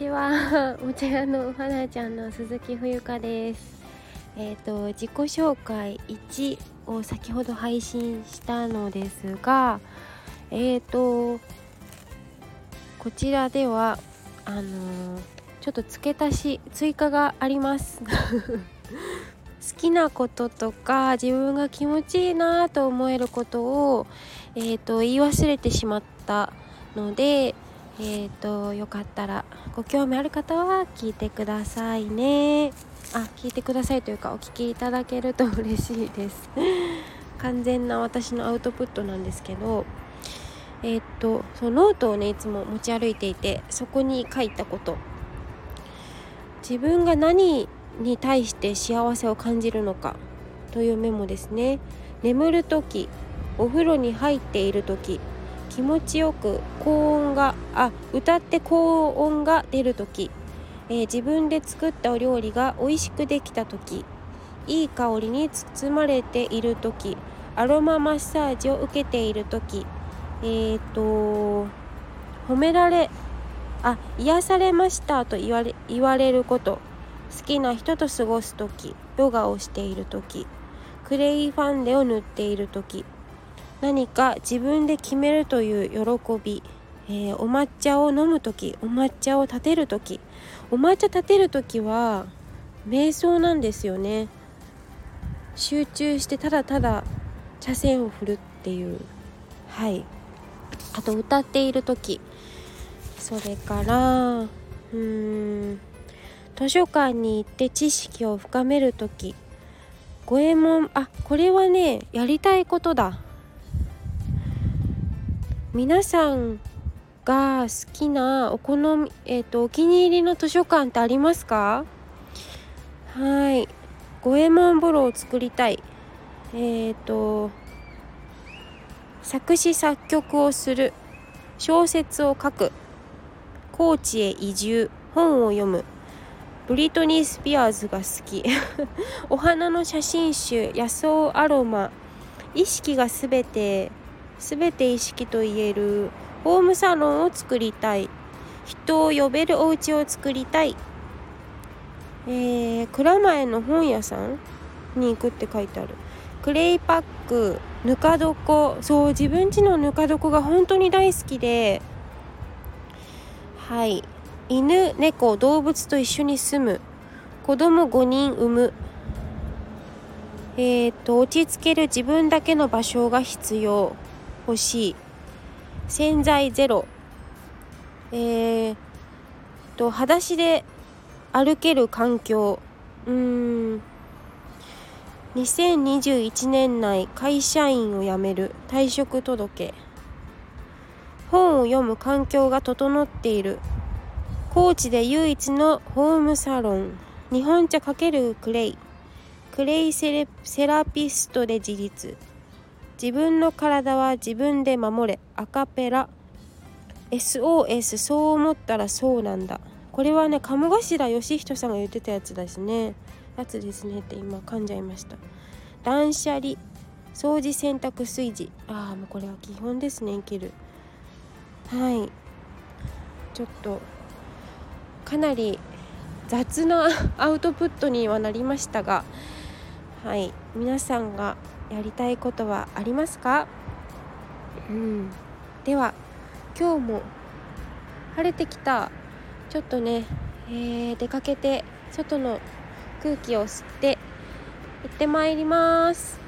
ちは。お茶屋のお花ちゃんの鈴木冬香です。えっ、ー、と自己紹介1を先ほど配信したのですがえっ、ー、とこちらではあのー、ちょっと付け足し追加があります。好きなこととか自分が気持ちいいなと思えることを、えーと言い忘れてしまったのでえーとよかったらご興味ある方は聞いてくださいね。あ聞いてくださいというかお聞きいただけると嬉しいです。完全な私のアウトプットなんですけどえっ、とそのノートをねいつも持ち歩いていてそこに書いたこと。自分が何に対して幸せを感じるのかというメモですね。眠る時お風呂に入っている時気持ちよく高音があ歌って高音が出る時、えー、自分で作ったお料理が美味しくできた時いい香りに包まれている時アロママッサージを受けている時えーと褒められあ癒されましたと言われ言われること好きな人と過ごす時ヨガをしている時クレイファンデを塗っている時何か自分で決めるという喜び、えー、お抹茶を飲む時お抹茶を立てる時お抹茶立てる時は瞑想なんですよね。集中してただただ茶筅を振るっていう。はい。あと歌っている時。それからうーん図書館に行って知識を深める時。五右衛門あこれはねやりたいことだ。皆さんが好きなお好み、えっ、ー、とお気に入りの図書館ってありますか？はい。五右衛門風呂を作りたい。えっ、ー、と作詞作曲をする。小説を書く。高知へ移住。本を読む。ブリトニー・スピアーズが好き。お花の写真集。野草アロマ。意識がすべて。全て意識と言える。ホームサロンを作りたい。人を呼べるお家を作りたい。えー、蔵前の本屋さんに行くって書いてある。クレイパックぬか床。そう自分家のぬか床が本当に大好きで。はい。犬猫動物と一緒に住む。子供5人産む。えーと落ち着ける自分だけの場所が必要。欲しい。洗剤ゼロ。えー、と裸足で歩ける環境。うーん。2021年内会社員を辞める。退職届。本を読む環境が整っている。高知で唯一のホームサロン。日本茶×クレイ。クレイセラピストで自立。自分の体は自分で守れ。アカペラ。SOS そう思ったらそうなんだ。これはね鴨頭義人さんが言ってたやつですね。やつですねって今噛んじゃいました。断捨離。掃除洗濯炊事。ああもうこれは基本ですね生きる。はい。ちょっとかなり雑なアウトプットにはなりましたがはい。皆さんがやりたいことはありますか？うん。では今日も晴れてきた。ちょっとね、えー、出かけて外の空気を吸って行ってまいります